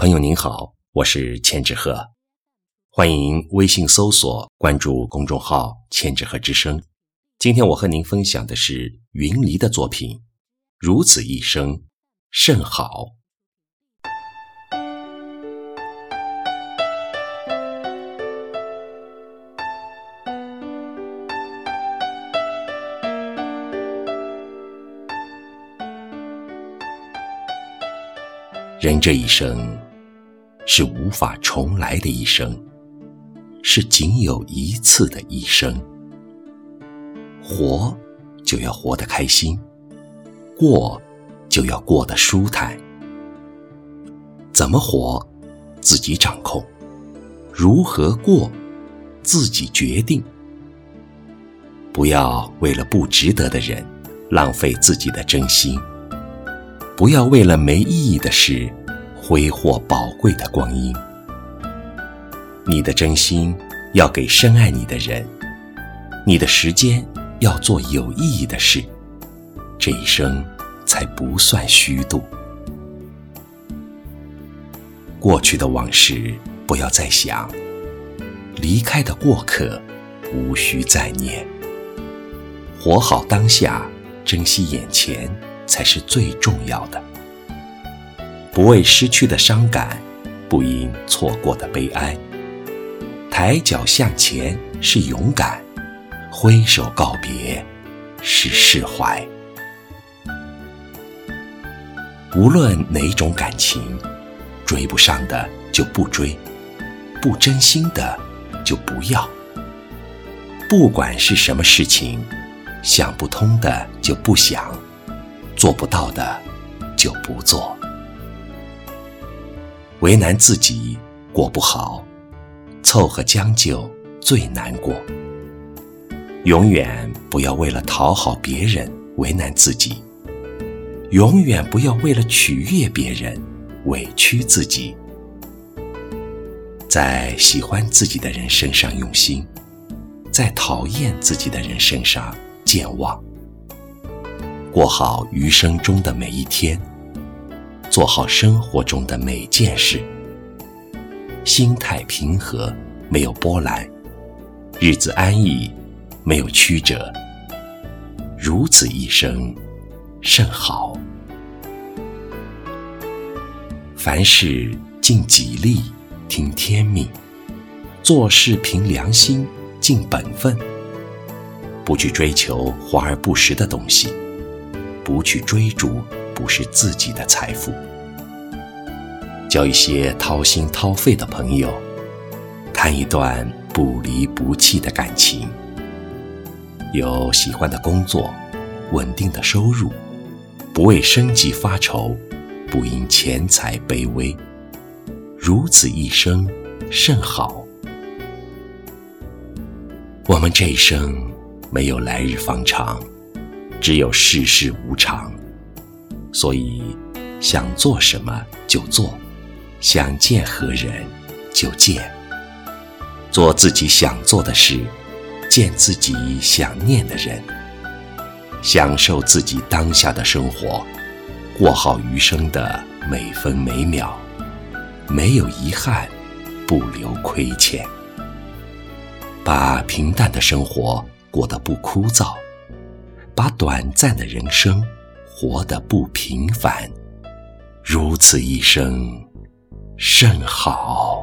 朋友您好，我是千纸鹤，欢迎微信搜索关注公众号“千纸鹤之声”。今天我和您分享的是云离的作品，《如此一生甚好》。人这一生。是无法重来的一生，是仅有一次的一生。活就要活得开心，过就要过得舒坦。怎么活，自己掌控；如何过，自己决定。不要为了不值得的人浪费自己的真心，不要为了没意义的事。挥霍宝贵的光阴，你的真心要给深爱你的人，你的时间要做有意义的事，这一生才不算虚度。过去的往事不要再想，离开的过客无需再念。活好当下，珍惜眼前，才是最重要的。不为失去的伤感，不因错过的悲哀。抬脚向前是勇敢，挥手告别是释怀。无论哪种感情，追不上的就不追，不真心的就不要。不管是什么事情，想不通的就不想，做不到的就不做。为难自己过不好，凑合将就最难过。永远不要为了讨好别人为难自己，永远不要为了取悦别人委屈自己。在喜欢自己的人身上用心，在讨厌自己的人身上健忘。过好余生中的每一天。做好生活中的每件事，心态平和，没有波澜；日子安逸，没有曲折。如此一生，甚好。凡事尽己力，听天命；做事凭良心，尽本分。不去追求华而不实的东西，不去追逐。不是自己的财富，交一些掏心掏肺的朋友，谈一段不离不弃的感情，有喜欢的工作，稳定的收入，不为生计发愁，不因钱财卑微，如此一生甚好。我们这一生没有来日方长，只有世事无常。所以，想做什么就做，想见何人就见，做自己想做的事，见自己想念的人，享受自己当下的生活，过好余生的每分每秒，没有遗憾，不留亏欠，把平淡的生活过得不枯燥，把短暂的人生。活得不平凡，如此一生，甚好。